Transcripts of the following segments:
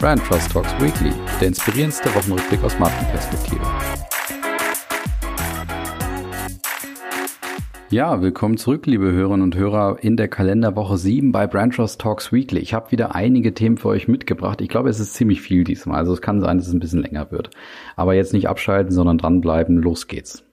Brand Trust Talks Weekly, der inspirierendste Wochenrückblick aus Markenperspektive. Ja, willkommen zurück, liebe Hörerinnen und Hörer, in der Kalenderwoche 7 bei Brand Trust Talks Weekly. Ich habe wieder einige Themen für euch mitgebracht. Ich glaube, es ist ziemlich viel diesmal. Also es kann sein, dass es ein bisschen länger wird. Aber jetzt nicht abschalten, sondern dranbleiben. Los geht's.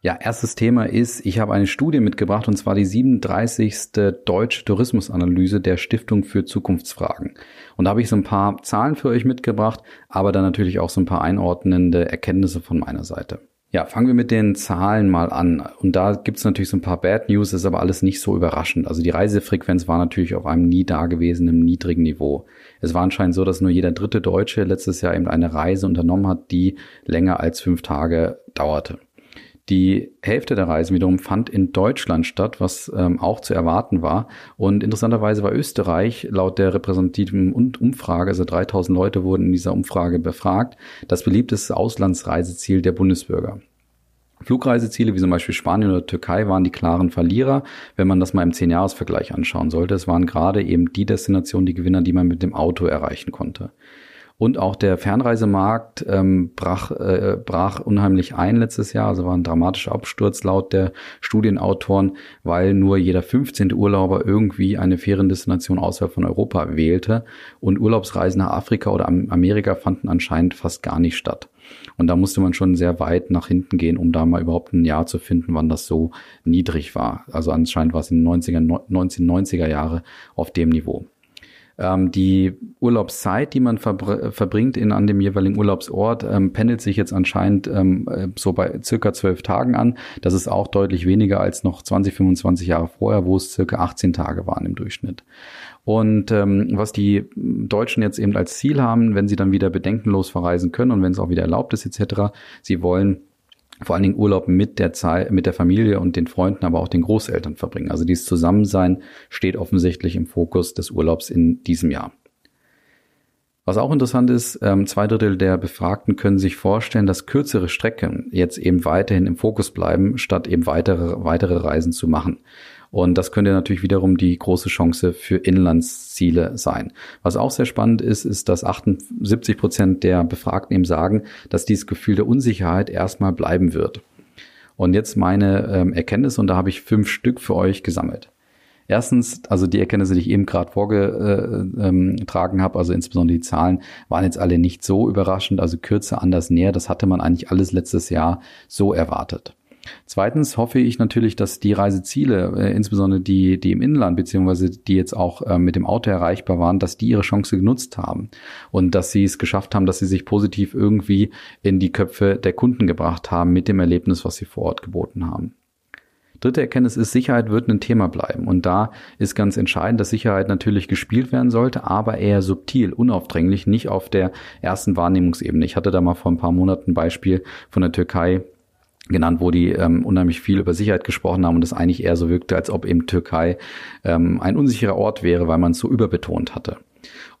Ja, erstes Thema ist, ich habe eine Studie mitgebracht und zwar die 37. Deutsche Tourismusanalyse der Stiftung für Zukunftsfragen. Und da habe ich so ein paar Zahlen für euch mitgebracht, aber dann natürlich auch so ein paar einordnende Erkenntnisse von meiner Seite. Ja, fangen wir mit den Zahlen mal an. Und da gibt es natürlich so ein paar Bad News, ist aber alles nicht so überraschend. Also die Reisefrequenz war natürlich auf einem nie dagewesenen niedrigen Niveau. Es war anscheinend so, dass nur jeder dritte Deutsche letztes Jahr eben eine Reise unternommen hat, die länger als fünf Tage dauerte. Die Hälfte der Reisen wiederum fand in Deutschland statt, was ähm, auch zu erwarten war. Und interessanterweise war Österreich laut der repräsentativen Umfrage, also 3000 Leute wurden in dieser Umfrage befragt, das beliebteste Auslandsreiseziel der Bundesbürger. Flugreiseziele wie zum Beispiel Spanien oder Türkei waren die klaren Verlierer, wenn man das mal im 10-Jahres-Vergleich anschauen sollte. Es waren gerade eben die Destinationen, die Gewinner, die man mit dem Auto erreichen konnte. Und auch der Fernreisemarkt ähm, brach, äh, brach unheimlich ein letztes Jahr. Also war ein dramatischer Absturz laut der Studienautoren, weil nur jeder 15. Urlauber irgendwie eine Feriendestination außerhalb von Europa wählte. Und Urlaubsreisen nach Afrika oder Amerika fanden anscheinend fast gar nicht statt. Und da musste man schon sehr weit nach hinten gehen, um da mal überhaupt ein Jahr zu finden, wann das so niedrig war. Also anscheinend war es in den 90er, 1990er Jahre auf dem Niveau. Ähm, die Urlaubszeit, die man verbr verbringt in, an dem jeweiligen Urlaubsort, ähm, pendelt sich jetzt anscheinend ähm, äh, so bei circa zwölf Tagen an. Das ist auch deutlich weniger als noch 20, 25 Jahre vorher, wo es circa 18 Tage waren im Durchschnitt. Und ähm, was die Deutschen jetzt eben als Ziel haben, wenn sie dann wieder bedenkenlos verreisen können und wenn es auch wieder erlaubt ist etc., sie wollen vor allen Dingen Urlaub mit der Zeit, mit der Familie und den Freunden, aber auch den Großeltern verbringen. Also dieses Zusammensein steht offensichtlich im Fokus des Urlaubs in diesem Jahr. Was auch interessant ist, ähm, zwei Drittel der Befragten können sich vorstellen, dass kürzere Strecken jetzt eben weiterhin im Fokus bleiben, statt eben weitere, weitere Reisen zu machen. Und das könnte natürlich wiederum die große Chance für Inlandsziele sein. Was auch sehr spannend ist, ist, dass 78 Prozent der Befragten eben sagen, dass dieses Gefühl der Unsicherheit erstmal bleiben wird. Und jetzt meine ähm, Erkenntnis, und da habe ich fünf Stück für euch gesammelt. Erstens, also die Erkenntnisse, die ich eben gerade vorgetragen äh, ähm, habe, also insbesondere die Zahlen, waren jetzt alle nicht so überraschend, also kürzer, anders, näher. Das hatte man eigentlich alles letztes Jahr so erwartet. Zweitens hoffe ich natürlich, dass die Reiseziele, äh, insbesondere die, die im Inland, beziehungsweise die jetzt auch äh, mit dem Auto erreichbar waren, dass die ihre Chance genutzt haben und dass sie es geschafft haben, dass sie sich positiv irgendwie in die Köpfe der Kunden gebracht haben mit dem Erlebnis, was sie vor Ort geboten haben. Dritte Erkenntnis ist, Sicherheit wird ein Thema bleiben. Und da ist ganz entscheidend, dass Sicherheit natürlich gespielt werden sollte, aber eher subtil, unaufdringlich, nicht auf der ersten Wahrnehmungsebene. Ich hatte da mal vor ein paar Monaten ein Beispiel von der Türkei, genannt, wo die ähm, unheimlich viel über Sicherheit gesprochen haben und es eigentlich eher so wirkte, als ob eben Türkei ähm, ein unsicherer Ort wäre, weil man es so überbetont hatte.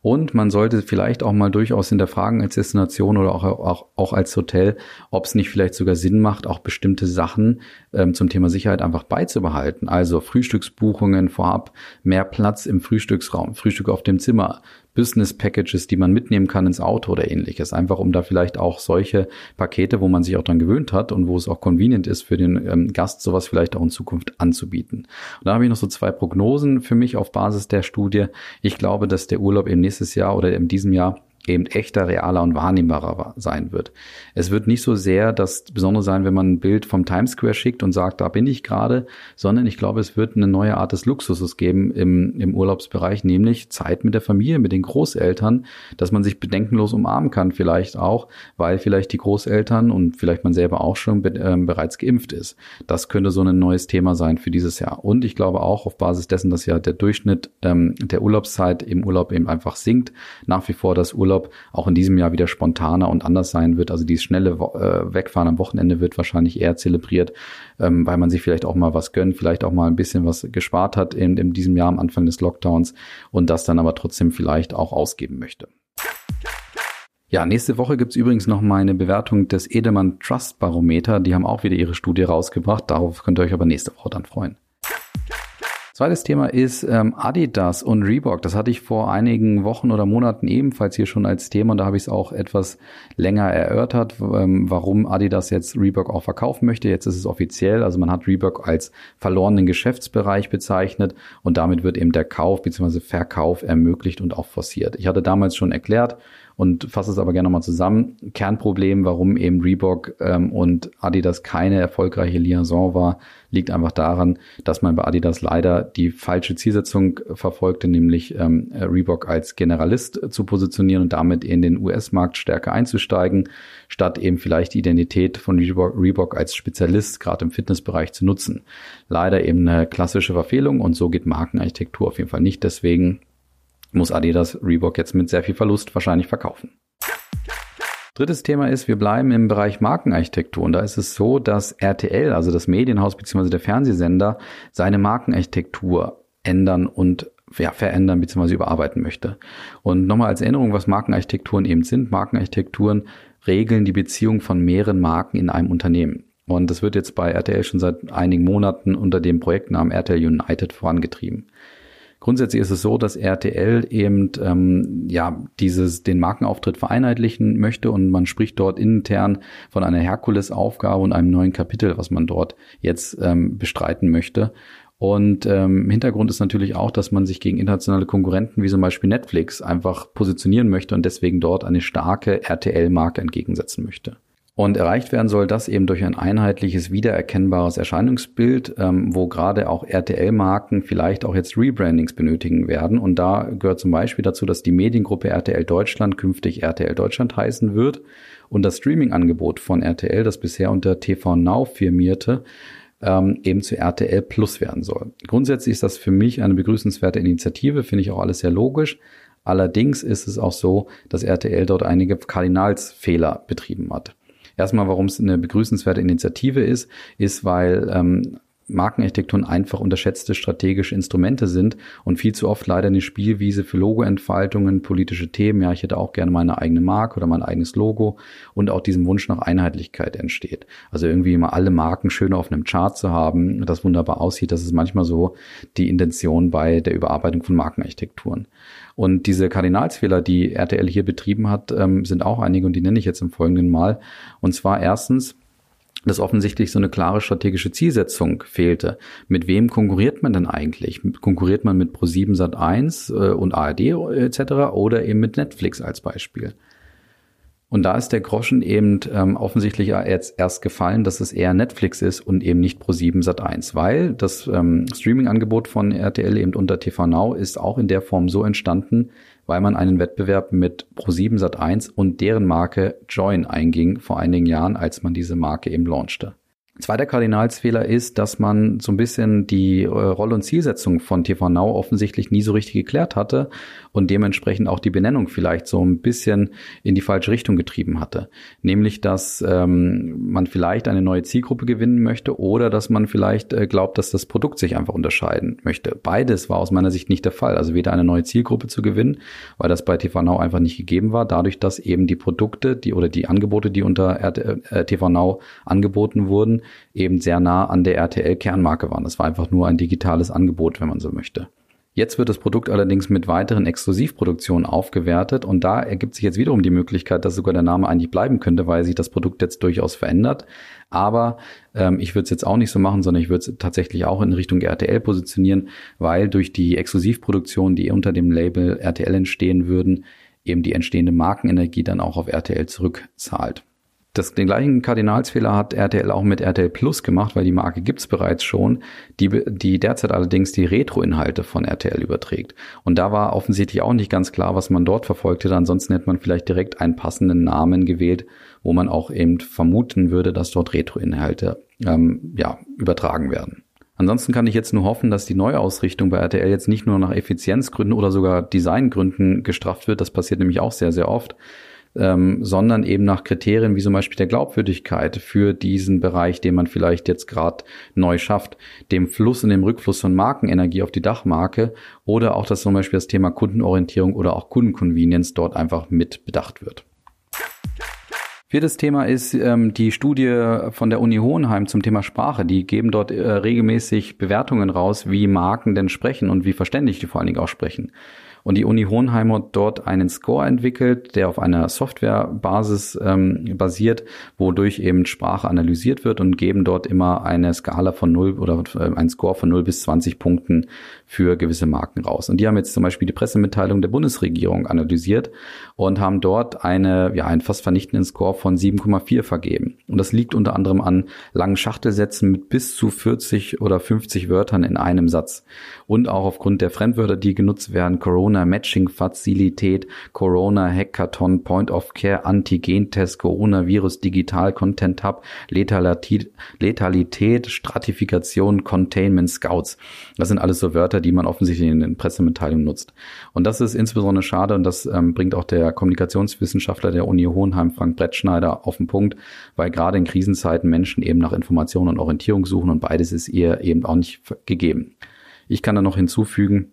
Und man sollte vielleicht auch mal durchaus hinterfragen als Destination oder auch, auch, auch als Hotel, ob es nicht vielleicht sogar Sinn macht, auch bestimmte Sachen ähm, zum Thema Sicherheit einfach beizubehalten. Also Frühstücksbuchungen vorab, mehr Platz im Frühstücksraum, Frühstück auf dem Zimmer, Business Packages, die man mitnehmen kann ins Auto oder ähnliches. Einfach um da vielleicht auch solche Pakete, wo man sich auch dran gewöhnt hat und wo es auch convenient ist für den ähm, Gast, sowas vielleicht auch in Zukunft anzubieten. Und da habe ich noch so zwei Prognosen für mich auf Basis der Studie. Ich glaube, dass der Urlaub eben nächstes Jahr oder in diesem Jahr eben echter, realer und wahrnehmbarer sein wird. Es wird nicht so sehr das Besondere sein, wenn man ein Bild vom Times Square schickt und sagt, da bin ich gerade, sondern ich glaube, es wird eine neue Art des Luxuses geben im, im Urlaubsbereich, nämlich Zeit mit der Familie, mit den Großeltern, dass man sich bedenkenlos umarmen kann vielleicht auch, weil vielleicht die Großeltern und vielleicht man selber auch schon be äh, bereits geimpft ist. Das könnte so ein neues Thema sein für dieses Jahr. Und ich glaube auch auf Basis dessen, dass ja der Durchschnitt ähm, der Urlaubszeit im Urlaub eben einfach sinkt, nach wie vor das Urlaub Urlaub auch in diesem Jahr wieder spontaner und anders sein wird. Also dieses schnelle äh, Wegfahren am Wochenende wird wahrscheinlich eher zelebriert, ähm, weil man sich vielleicht auch mal was gönnt, vielleicht auch mal ein bisschen was gespart hat in, in diesem Jahr am Anfang des Lockdowns und das dann aber trotzdem vielleicht auch ausgeben möchte. Ja, nächste Woche gibt's übrigens noch mal eine Bewertung des Edelmann Trust Barometer. Die haben auch wieder ihre Studie rausgebracht. Darauf könnt ihr euch aber nächste Woche dann freuen. Zweites Thema ist ähm, Adidas und Reebok. Das hatte ich vor einigen Wochen oder Monaten ebenfalls hier schon als Thema und da habe ich es auch etwas länger erörtert, ähm, warum Adidas jetzt Reebok auch verkaufen möchte. Jetzt ist es offiziell, also man hat Reebok als verlorenen Geschäftsbereich bezeichnet und damit wird eben der Kauf bzw. Verkauf ermöglicht und auch forciert. Ich hatte damals schon erklärt, und fasse es aber gerne nochmal zusammen. Kernproblem, warum eben Reebok ähm, und Adidas keine erfolgreiche Liaison war, liegt einfach daran, dass man bei Adidas leider die falsche Zielsetzung verfolgte, nämlich ähm, Reebok als Generalist zu positionieren und damit in den US-Markt stärker einzusteigen, statt eben vielleicht die Identität von Reebok, Reebok als Spezialist gerade im Fitnessbereich zu nutzen. Leider eben eine klassische Verfehlung und so geht Markenarchitektur auf jeden Fall nicht. Deswegen muss Adidas Reebok jetzt mit sehr viel Verlust wahrscheinlich verkaufen. Drittes Thema ist, wir bleiben im Bereich Markenarchitektur und da ist es so, dass RTL, also das Medienhaus bzw. der Fernsehsender, seine Markenarchitektur ändern und ja, verändern bzw. überarbeiten möchte. Und nochmal als Erinnerung, was Markenarchitekturen eben sind. Markenarchitekturen regeln die Beziehung von mehreren Marken in einem Unternehmen. Und das wird jetzt bei RTL schon seit einigen Monaten unter dem Projektnamen RTL United vorangetrieben. Grundsätzlich ist es so, dass RTL eben ähm, ja dieses den Markenauftritt vereinheitlichen möchte und man spricht dort intern von einer Herkulesaufgabe und einem neuen Kapitel, was man dort jetzt ähm, bestreiten möchte. Und ähm, Hintergrund ist natürlich auch, dass man sich gegen internationale Konkurrenten wie zum Beispiel Netflix einfach positionieren möchte und deswegen dort eine starke RTL-Marke entgegensetzen möchte. Und erreicht werden soll das eben durch ein einheitliches, wiedererkennbares Erscheinungsbild, ähm, wo gerade auch RTL-Marken vielleicht auch jetzt Rebrandings benötigen werden. Und da gehört zum Beispiel dazu, dass die Mediengruppe RTL Deutschland künftig RTL Deutschland heißen wird und das Streaming-Angebot von RTL, das bisher unter TV Now firmierte, ähm, eben zu RTL Plus werden soll. Grundsätzlich ist das für mich eine begrüßenswerte Initiative, finde ich auch alles sehr logisch. Allerdings ist es auch so, dass RTL dort einige Kardinalsfehler betrieben hat. Erstmal, warum es eine begrüßenswerte Initiative ist, ist, weil ähm, Markenarchitekturen einfach unterschätzte strategische Instrumente sind und viel zu oft leider eine Spielwiese für Logoentfaltungen, politische Themen. Ja, ich hätte auch gerne meine eigene Marke oder mein eigenes Logo und auch diesem Wunsch nach Einheitlichkeit entsteht. Also irgendwie immer alle Marken schön auf einem Chart zu haben, das wunderbar aussieht. Das ist manchmal so die Intention bei der Überarbeitung von Markenarchitekturen. Und diese Kardinalsfehler, die RTL hier betrieben hat, ähm, sind auch einige und die nenne ich jetzt im folgenden Mal. Und zwar erstens, dass offensichtlich so eine klare strategische Zielsetzung fehlte. Mit wem konkurriert man denn eigentlich? Konkurriert man mit Pro7 Sat1 äh, und ARD etc. oder eben mit Netflix als Beispiel? Und da ist der Groschen eben ähm, offensichtlich jetzt erst gefallen, dass es eher Netflix ist und eben nicht Pro7 Sat1, weil das ähm, Streaming-Angebot von RTL eben unter TV Now ist auch in der Form so entstanden, weil man einen Wettbewerb mit Pro7 Sat1 und deren Marke Join einging vor einigen Jahren, als man diese Marke eben launchte. Zweiter Kardinalsfehler ist, dass man so ein bisschen die äh, Rolle und Zielsetzung von TV Now offensichtlich nie so richtig geklärt hatte und dementsprechend auch die Benennung vielleicht so ein bisschen in die falsche Richtung getrieben hatte. Nämlich, dass ähm, man vielleicht eine neue Zielgruppe gewinnen möchte oder dass man vielleicht äh, glaubt, dass das Produkt sich einfach unterscheiden möchte. Beides war aus meiner Sicht nicht der Fall. Also weder eine neue Zielgruppe zu gewinnen, weil das bei TV Now einfach nicht gegeben war, dadurch, dass eben die Produkte, die oder die Angebote, die unter äh, TV Now angeboten wurden, eben sehr nah an der RTL-Kernmarke waren. Das war einfach nur ein digitales Angebot, wenn man so möchte. Jetzt wird das Produkt allerdings mit weiteren Exklusivproduktionen aufgewertet und da ergibt sich jetzt wiederum die Möglichkeit, dass sogar der Name eigentlich bleiben könnte, weil sich das Produkt jetzt durchaus verändert. Aber ähm, ich würde es jetzt auch nicht so machen, sondern ich würde es tatsächlich auch in Richtung RTL positionieren, weil durch die Exklusivproduktionen, die unter dem Label RTL entstehen würden, eben die entstehende Markenenergie dann auch auf RTL zurückzahlt. Das, den gleichen Kardinalsfehler hat RTL auch mit RTL Plus gemacht, weil die Marke gibt's bereits schon, die, die derzeit allerdings die Retro-Inhalte von RTL überträgt. Und da war offensichtlich auch nicht ganz klar, was man dort verfolgte. Ansonsten hätte man vielleicht direkt einen passenden Namen gewählt, wo man auch eben vermuten würde, dass dort Retro-Inhalte ähm, ja, übertragen werden. Ansonsten kann ich jetzt nur hoffen, dass die Neuausrichtung bei RTL jetzt nicht nur nach Effizienzgründen oder sogar Designgründen gestraft wird. Das passiert nämlich auch sehr, sehr oft ähm, sondern eben nach Kriterien wie zum Beispiel der Glaubwürdigkeit für diesen Bereich, den man vielleicht jetzt gerade neu schafft, dem Fluss und dem Rückfluss von Markenenergie auf die Dachmarke oder auch, dass zum Beispiel das Thema Kundenorientierung oder auch Kundenconvenience dort einfach mit bedacht wird. Viertes Thema ist ähm, die Studie von der Uni Hohenheim zum Thema Sprache. Die geben dort äh, regelmäßig Bewertungen raus, wie Marken denn sprechen und wie verständlich die vor allen Dingen auch sprechen. Und die Uni Hohenheim hat dort einen Score entwickelt, der auf einer Softwarebasis ähm, basiert, wodurch eben Sprache analysiert wird und geben dort immer eine Skala von 0 oder äh, einen Score von 0 bis 20 Punkten für gewisse Marken raus. Und die haben jetzt zum Beispiel die Pressemitteilung der Bundesregierung analysiert und haben dort eine, ja, einen fast vernichtenden Score von 7,4 vergeben. Und das liegt unter anderem an langen Schachtelsätzen mit bis zu 40 oder 50 Wörtern in einem Satz. Und auch aufgrund der Fremdwörter, die genutzt werden, Corona Matching Facilität, Corona Hackathon, Point of Care, Antigen-Test, Coronavirus Digital Content Hub, Letalität, Letalität, Stratifikation, Containment Scouts. Das sind alles so Wörter, die man offensichtlich in den Pressemitteilungen nutzt. Und das ist insbesondere schade und das ähm, bringt auch der Kommunikationswissenschaftler der Uni Hohenheim, Frank Brettschneider, auf den Punkt, weil gerade in Krisenzeiten Menschen eben nach Informationen und Orientierung suchen und beides ist ihr eben auch nicht gegeben. Ich kann da noch hinzufügen,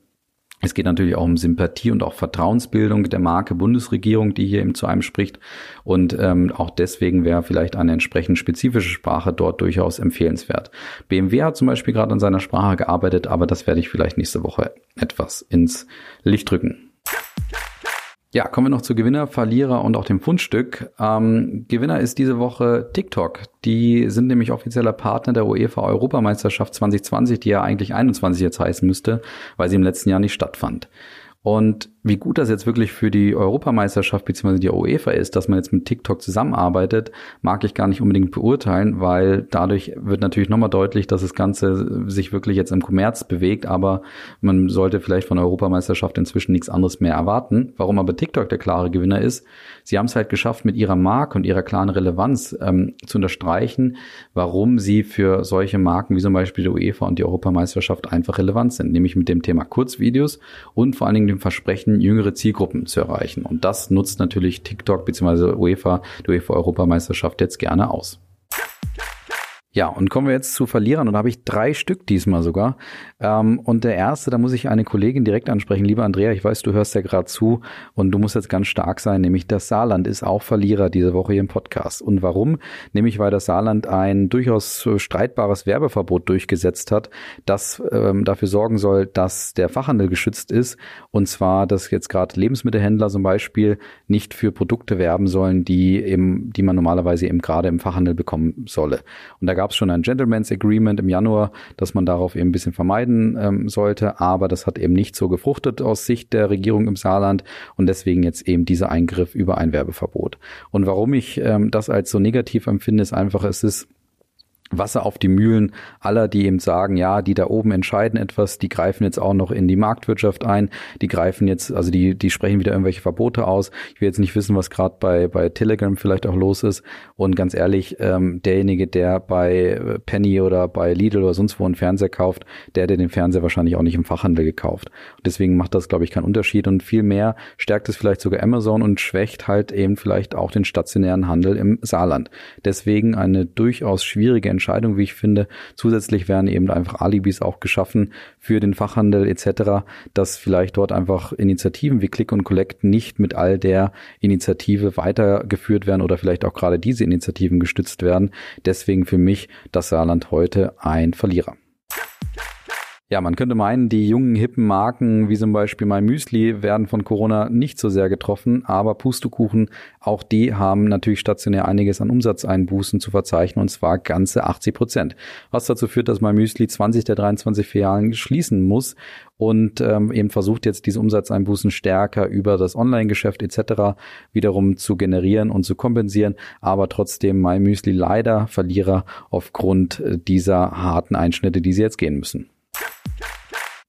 es geht natürlich auch um Sympathie und auch Vertrauensbildung der Marke Bundesregierung, die hier eben zu einem spricht. Und ähm, auch deswegen wäre vielleicht eine entsprechend spezifische Sprache dort durchaus empfehlenswert. BMW hat zum Beispiel gerade an seiner Sprache gearbeitet, aber das werde ich vielleicht nächste Woche etwas ins Licht drücken. Ja, kommen wir noch zu Gewinner, Verlierer und auch dem Fundstück. Ähm, Gewinner ist diese Woche TikTok. Die sind nämlich offizieller Partner der UEFA Europameisterschaft 2020, die ja eigentlich 21 jetzt heißen müsste, weil sie im letzten Jahr nicht stattfand. Und wie gut das jetzt wirklich für die Europameisterschaft bzw. die UEFA ist, dass man jetzt mit TikTok zusammenarbeitet, mag ich gar nicht unbedingt beurteilen, weil dadurch wird natürlich nochmal deutlich, dass das Ganze sich wirklich jetzt im Kommerz bewegt, aber man sollte vielleicht von der Europameisterschaft inzwischen nichts anderes mehr erwarten. Warum aber TikTok der klare Gewinner ist, sie haben es halt geschafft, mit ihrer Marke und ihrer klaren Relevanz ähm, zu unterstreichen, warum sie für solche Marken wie zum Beispiel die UEFA und die Europameisterschaft einfach relevant sind, nämlich mit dem Thema Kurzvideos und vor allen Dingen dem Versprechen, jüngere Zielgruppen zu erreichen. Und das nutzt natürlich TikTok bzw. UEFA, die UEFA Europameisterschaft jetzt gerne aus. Ja, und kommen wir jetzt zu Verlierern. Und da habe ich drei Stück diesmal sogar. Ähm, und der erste, da muss ich eine Kollegin direkt ansprechen. Lieber Andrea, ich weiß, du hörst ja gerade zu und du musst jetzt ganz stark sein, nämlich das Saarland ist auch Verlierer diese Woche hier im Podcast. Und warum? Nämlich, weil das Saarland ein durchaus streitbares Werbeverbot durchgesetzt hat, das ähm, dafür sorgen soll, dass der Fachhandel geschützt ist. Und zwar, dass jetzt gerade Lebensmittelhändler zum Beispiel nicht für Produkte werben sollen, die eben, die man normalerweise eben gerade im Fachhandel bekommen solle. Und da gab es schon ein Gentleman's Agreement im Januar, dass man darauf eben ein bisschen vermeiden ähm, sollte, aber das hat eben nicht so gefruchtet aus Sicht der Regierung im Saarland und deswegen jetzt eben dieser Eingriff über ein Werbeverbot. Und warum ich ähm, das als so negativ empfinde, ist einfach, es ist Wasser auf die Mühlen aller, die eben sagen, ja, die da oben entscheiden etwas, die greifen jetzt auch noch in die Marktwirtschaft ein, die greifen jetzt, also die, die sprechen wieder irgendwelche Verbote aus. Ich will jetzt nicht wissen, was gerade bei, bei Telegram vielleicht auch los ist. Und ganz ehrlich, ähm, derjenige, der bei Penny oder bei Lidl oder sonst wo einen Fernseher kauft, der, der den Fernseher wahrscheinlich auch nicht im Fachhandel gekauft. Und deswegen macht das, glaube ich, keinen Unterschied. Und viel mehr stärkt es vielleicht sogar Amazon und schwächt halt eben vielleicht auch den stationären Handel im Saarland. Deswegen eine durchaus schwierige Entscheidung, wie ich finde. Zusätzlich werden eben einfach Alibis auch geschaffen für den Fachhandel etc., dass vielleicht dort einfach Initiativen wie Click und Collect nicht mit all der Initiative weitergeführt werden oder vielleicht auch gerade diese Initiativen gestützt werden. Deswegen für mich das Saarland heute ein Verlierer. Ja, man könnte meinen, die jungen, hippen Marken, wie zum Beispiel My Müsli, werden von Corona nicht so sehr getroffen, aber Pustekuchen, auch die haben natürlich stationär einiges an Umsatzeinbußen zu verzeichnen, und zwar ganze 80 Prozent. Was dazu führt, dass My Müsli 20 der 23 Filialen schließen muss und ähm, eben versucht jetzt diese Umsatzeinbußen stärker über das Online-Geschäft etc. wiederum zu generieren und zu kompensieren, aber trotzdem My Müsli leider Verlierer aufgrund dieser harten Einschnitte, die sie jetzt gehen müssen.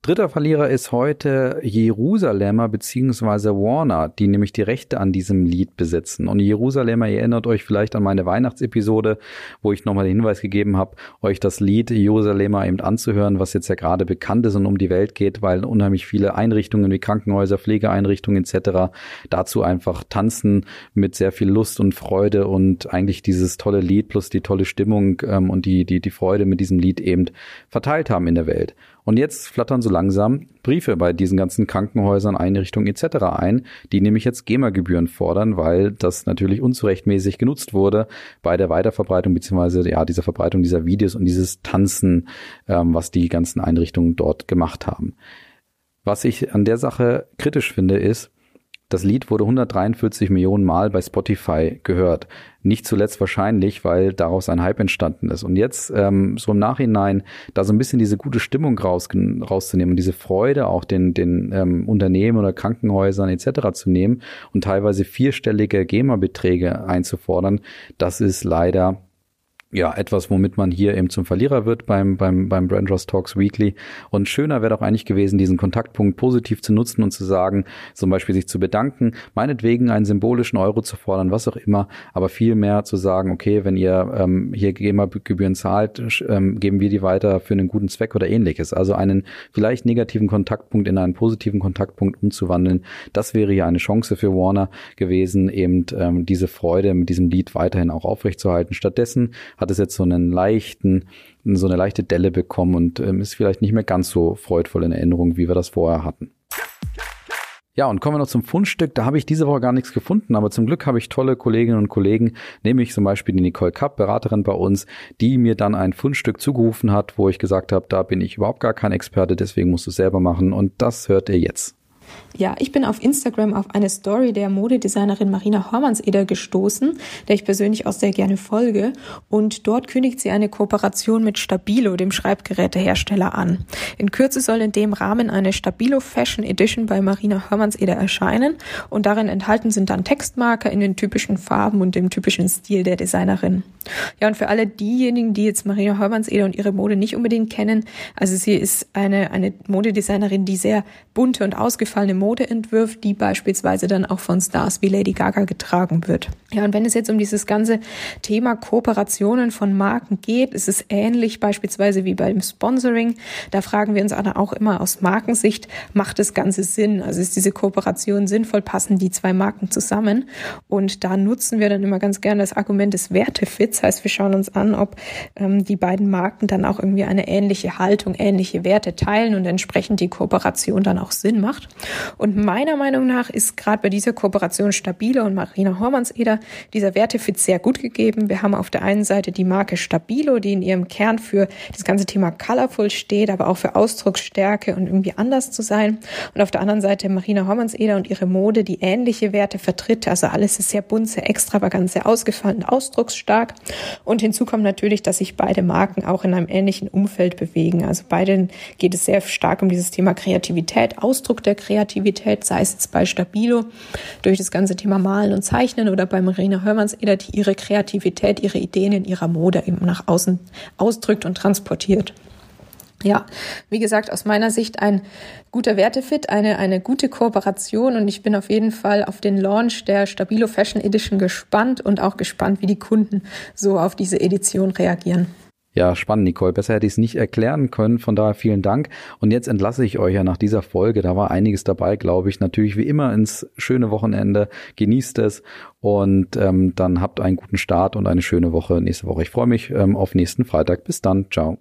Dritter Verlierer ist heute Jerusalemer bzw. Warner, die nämlich die Rechte an diesem Lied besitzen. Und Jerusalemer, ihr erinnert euch vielleicht an meine Weihnachtsepisode, wo ich nochmal den Hinweis gegeben habe, euch das Lied Jerusalemer eben anzuhören, was jetzt ja gerade bekannt ist und um die Welt geht, weil unheimlich viele Einrichtungen wie Krankenhäuser, Pflegeeinrichtungen etc. dazu einfach tanzen mit sehr viel Lust und Freude und eigentlich dieses tolle Lied plus die tolle Stimmung ähm, und die, die, die Freude mit diesem Lied eben verteilt haben in der Welt. Und jetzt flattern so langsam Briefe bei diesen ganzen Krankenhäusern, Einrichtungen etc. ein, die nämlich jetzt GEMA-Gebühren fordern, weil das natürlich unzurechtmäßig genutzt wurde bei der Weiterverbreitung beziehungsweise ja dieser Verbreitung dieser Videos und dieses Tanzen, ähm, was die ganzen Einrichtungen dort gemacht haben. Was ich an der Sache kritisch finde, ist, das Lied wurde 143 Millionen Mal bei Spotify gehört. Nicht zuletzt wahrscheinlich, weil daraus ein Hype entstanden ist. Und jetzt ähm, so im Nachhinein da so ein bisschen diese gute Stimmung raus, rauszunehmen und diese Freude auch den, den ähm, Unternehmen oder Krankenhäusern etc. zu nehmen und teilweise vierstellige GEMA-Beträge einzufordern, das ist leider ja, etwas, womit man hier eben zum Verlierer wird beim, beim, beim Brandros Talks Weekly. Und schöner wäre doch eigentlich gewesen, diesen Kontaktpunkt positiv zu nutzen und zu sagen, zum Beispiel sich zu bedanken, meinetwegen einen symbolischen Euro zu fordern, was auch immer, aber viel mehr zu sagen, okay, wenn ihr ähm, hier GEMA-Gebühren zahlt, ähm, geben wir die weiter für einen guten Zweck oder ähnliches. Also einen vielleicht negativen Kontaktpunkt in einen positiven Kontaktpunkt umzuwandeln, das wäre ja eine Chance für Warner gewesen, eben ähm, diese Freude mit diesem Lied weiterhin auch aufrechtzuerhalten. Stattdessen hat es jetzt so einen leichten, so eine leichte Delle bekommen und ähm, ist vielleicht nicht mehr ganz so freudvoll in Erinnerung, wie wir das vorher hatten. Ja, und kommen wir noch zum Fundstück. Da habe ich diese Woche gar nichts gefunden, aber zum Glück habe ich tolle Kolleginnen und Kollegen, nämlich zum Beispiel die Nicole Kapp, Beraterin bei uns, die mir dann ein Fundstück zugerufen hat, wo ich gesagt habe, da bin ich überhaupt gar kein Experte, deswegen musst du es selber machen. Und das hört ihr jetzt. Ja, ich bin auf Instagram auf eine Story der Modedesignerin Marina Hormanseder gestoßen, der ich persönlich auch sehr gerne folge. Und dort kündigt sie eine Kooperation mit Stabilo, dem Schreibgerätehersteller, an. In Kürze soll in dem Rahmen eine Stabilo Fashion Edition bei Marina Hormanseder erscheinen. Und darin enthalten sind dann Textmarker in den typischen Farben und dem typischen Stil der Designerin. Ja, und für alle diejenigen, die jetzt Marina Hormanseder und ihre Mode nicht unbedingt kennen, also sie ist eine, eine Modedesignerin, die sehr bunte und ausgefallene Mode entwirft, die beispielsweise dann auch von Stars wie Lady Gaga getragen wird. Ja, und wenn es jetzt um dieses ganze Thema Kooperationen von Marken geht, ist es ähnlich beispielsweise wie beim Sponsoring. Da fragen wir uns aber auch immer aus Markensicht, macht das Ganze Sinn? Also ist diese Kooperation sinnvoll? Passen die zwei Marken zusammen? Und da nutzen wir dann immer ganz gerne das Argument des Wertefits. Heißt, wir schauen uns an, ob ähm, die beiden Marken dann auch irgendwie eine ähnliche Haltung, ähnliche Werte teilen und entsprechend die Kooperation dann auch Sinn macht. Und meiner Meinung nach ist gerade bei dieser Kooperation Stabile und Marina Hormanseder dieser Wertefit sehr gut gegeben. Wir haben auf der einen Seite die Marke Stabilo, die in ihrem Kern für das ganze Thema Colorful steht, aber auch für Ausdrucksstärke und irgendwie anders zu sein. Und auf der anderen Seite Marina Hormanseder und ihre Mode, die ähnliche Werte vertritt. Also alles ist sehr bunt, sehr extravagant, sehr ausgefallen, ausdrucksstark. Und hinzu kommt natürlich, dass sich beide Marken auch in einem ähnlichen Umfeld bewegen. Also beiden geht es sehr stark um dieses Thema Kreativität, Ausdruck der Kreativität, sei es jetzt bei Stabilo durch das ganze Thema Malen und Zeichnen oder bei Marina Hörmanns-Eder, die ihre Kreativität, ihre Ideen in ihrer Mode eben nach außen ausdrückt und transportiert. Ja, wie gesagt, aus meiner Sicht ein guter Wertefit, eine, eine gute Kooperation und ich bin auf jeden Fall auf den Launch der Stabilo Fashion Edition gespannt und auch gespannt, wie die Kunden so auf diese Edition reagieren. Ja, spannend, Nicole. Besser hätte ich es nicht erklären können. Von daher vielen Dank. Und jetzt entlasse ich euch ja nach dieser Folge. Da war einiges dabei, glaube ich. Natürlich wie immer ins schöne Wochenende. Genießt es und ähm, dann habt einen guten Start und eine schöne Woche nächste Woche. Ich freue mich ähm, auf nächsten Freitag. Bis dann. Ciao.